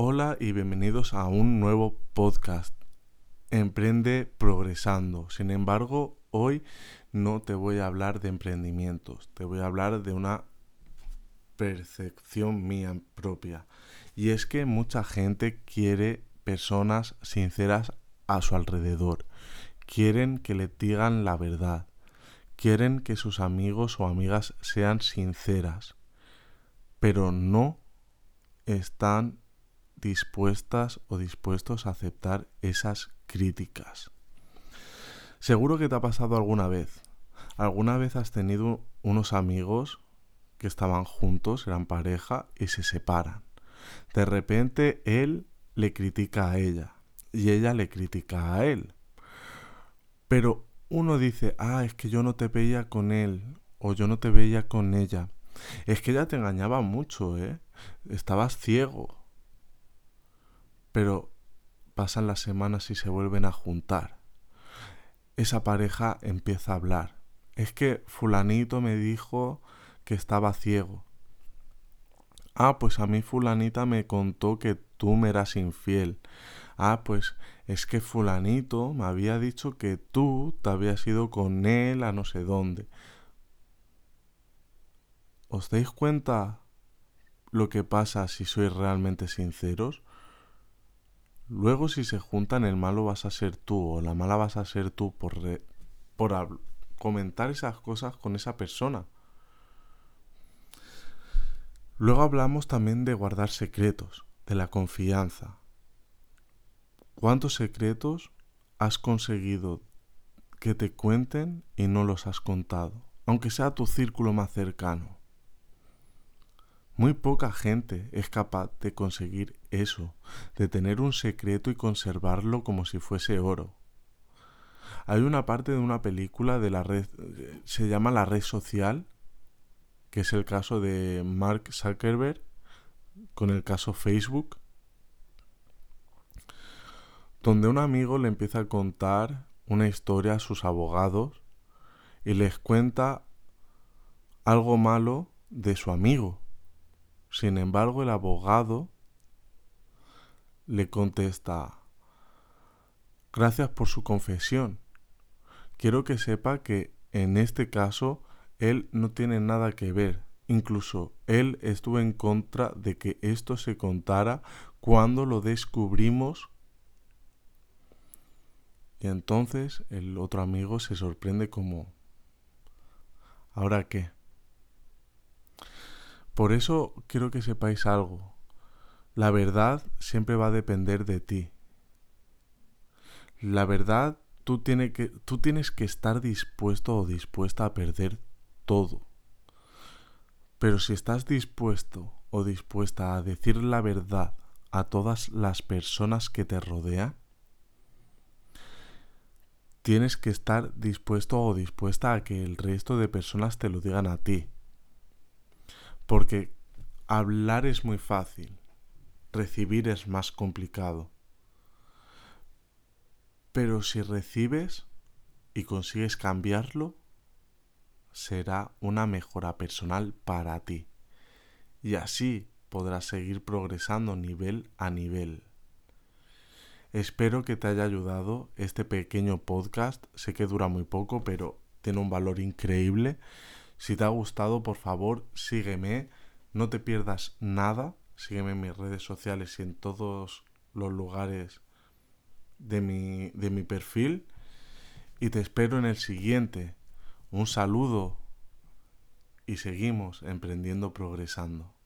Hola y bienvenidos a un nuevo podcast. Emprende progresando. Sin embargo, hoy no te voy a hablar de emprendimientos, te voy a hablar de una percepción mía propia. Y es que mucha gente quiere personas sinceras a su alrededor. Quieren que le digan la verdad. Quieren que sus amigos o amigas sean sinceras. Pero no están dispuestas o dispuestos a aceptar esas críticas. Seguro que te ha pasado alguna vez. ¿Alguna vez has tenido unos amigos que estaban juntos, eran pareja, y se separan? De repente él le critica a ella y ella le critica a él. Pero uno dice, ah, es que yo no te veía con él o yo no te veía con ella. Es que ella te engañaba mucho, ¿eh? Estabas ciego pero pasan las semanas y se vuelven a juntar. Esa pareja empieza a hablar. Es que fulanito me dijo que estaba ciego. Ah, pues a mí fulanita me contó que tú me eras infiel. Ah, pues es que fulanito me había dicho que tú te habías ido con él a no sé dónde. ¿Os dais cuenta lo que pasa si sois realmente sinceros? Luego si se juntan el malo vas a ser tú o la mala vas a ser tú por, por comentar esas cosas con esa persona. Luego hablamos también de guardar secretos, de la confianza. ¿Cuántos secretos has conseguido que te cuenten y no los has contado? Aunque sea tu círculo más cercano. Muy poca gente es capaz de conseguir eso, de tener un secreto y conservarlo como si fuese oro. Hay una parte de una película de la red, se llama La red social, que es el caso de Mark Zuckerberg con el caso Facebook, donde un amigo le empieza a contar una historia a sus abogados y les cuenta algo malo de su amigo sin embargo, el abogado le contesta, gracias por su confesión. Quiero que sepa que en este caso él no tiene nada que ver. Incluso él estuvo en contra de que esto se contara cuando lo descubrimos. Y entonces el otro amigo se sorprende como, ¿ahora qué? Por eso quiero que sepáis algo. La verdad siempre va a depender de ti. La verdad, tú, tú tienes que estar dispuesto o dispuesta a perder todo. Pero si estás dispuesto o dispuesta a decir la verdad a todas las personas que te rodean, tienes que estar dispuesto o dispuesta a que el resto de personas te lo digan a ti. Porque hablar es muy fácil, recibir es más complicado. Pero si recibes y consigues cambiarlo, será una mejora personal para ti. Y así podrás seguir progresando nivel a nivel. Espero que te haya ayudado este pequeño podcast. Sé que dura muy poco, pero tiene un valor increíble si te ha gustado, por favor, sígueme, no te pierdas nada, sígueme en mis redes sociales y en todos los lugares de mi, de mi perfil y te espero en el siguiente. Un saludo y seguimos emprendiendo progresando.